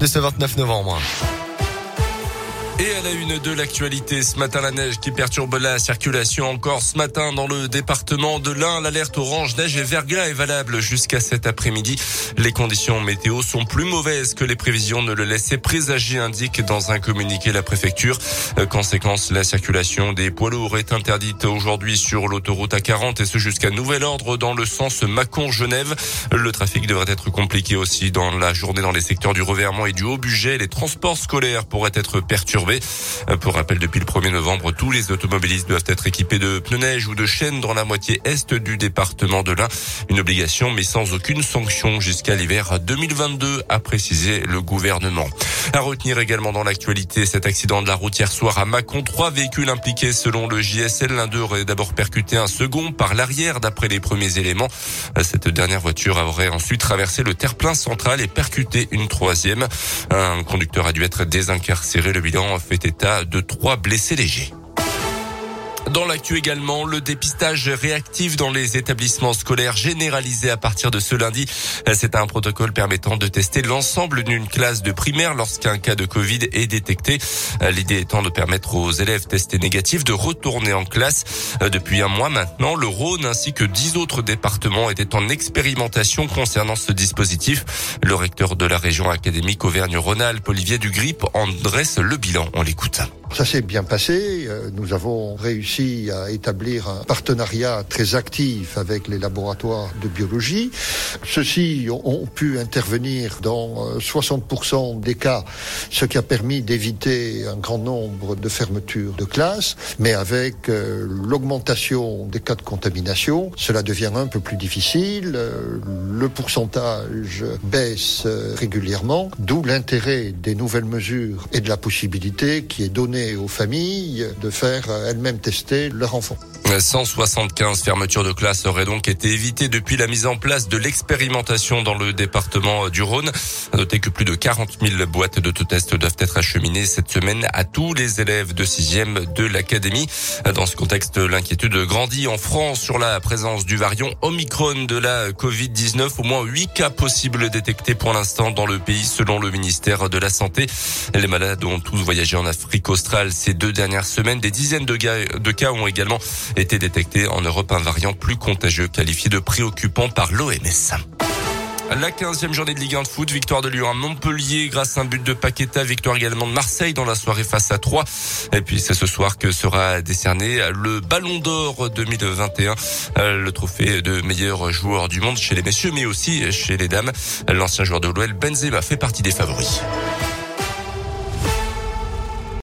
de ce 29 novembre. Et à la une de l'actualité, ce matin, la neige qui perturbe la circulation encore ce matin dans le département de l'Ain. L'alerte orange, neige et verglas est valable jusqu'à cet après-midi. Les conditions météo sont plus mauvaises que les prévisions ne le laissaient présager, indique dans un communiqué la préfecture. Euh, conséquence, la circulation des poids lourds est interdite aujourd'hui sur l'autoroute A40 et ce jusqu'à nouvel ordre dans le sens Mâcon-Genève. Le trafic devrait être compliqué aussi dans la journée dans les secteurs du Revermont et du Haut-Budget. Les transports scolaires pourraient être perturbés. Euh, pour rappel, depuis le 1er novembre, tous les automobilistes doivent être équipés de pneus neige ou de chaînes dans la moitié est du département de l'Ain. Une obligation, mais sans aucune sanction jusqu'à l'hiver 2022, a précisé le gouvernement. À retenir également dans l'actualité cet accident de la route hier soir à Mâcon. Trois véhicules impliqués selon le JSL. L'un d'eux aurait d'abord percuté un second par l'arrière d'après les premiers éléments. Cette dernière voiture aurait ensuite traversé le terre-plein central et percuté une troisième. Un conducteur a dû être désincarcéré. Le bilan fait état de trois blessés légers. Dans l'actu également, le dépistage réactif dans les établissements scolaires généralisé à partir de ce lundi. C'est un protocole permettant de tester l'ensemble d'une classe de primaire lorsqu'un cas de Covid est détecté. L'idée étant de permettre aux élèves testés négatifs de retourner en classe. Depuis un mois maintenant, le Rhône ainsi que dix autres départements étaient en expérimentation concernant ce dispositif. Le recteur de la région académique Auvergne-Rhône-Alpes, Olivier Dugrip, en dresse le bilan. On l'écoute. Ça s'est bien passé. Euh, nous avons réussi à établir un partenariat très actif avec les laboratoires de biologie. Ceux-ci ont pu intervenir dans 60% euh, des cas, ce qui a permis d'éviter un grand nombre de fermetures de classes. Mais avec euh, l'augmentation des cas de contamination, cela devient un peu plus difficile. Le pourcentage baisse régulièrement, d'où l'intérêt des nouvelles mesures et de la possibilité qui est donnée aux familles de faire euh, elles-mêmes tester leur enfant. 175 fermetures de classes auraient donc été évitées depuis la mise en place de l'expérimentation dans le département du Rhône. Notez que plus de 40 000 boîtes d'autotest doivent être acheminées cette semaine à tous les élèves de 6e de l'académie. Dans ce contexte, l'inquiétude grandit en France sur la présence du variant Omicron de la Covid-19. Au moins 8 cas possibles détectés pour l'instant dans le pays selon le ministère de la Santé. Les malades ont tous voyagé en Afrique australe ces deux dernières semaines. Des dizaines de cas ont également été détecté en Europe un variant plus contagieux qualifié de préoccupant par l'OMS. La 15e journée de Ligue 1 de foot, victoire de Lyon à Montpellier grâce à un but de Paqueta, victoire également de Marseille dans la soirée face à 3. Et puis c'est ce soir que sera décerné le Ballon d'Or 2021, le trophée de meilleur joueur du monde chez les messieurs mais aussi chez les dames. L'ancien joueur de l'OL Benzema fait partie des favoris.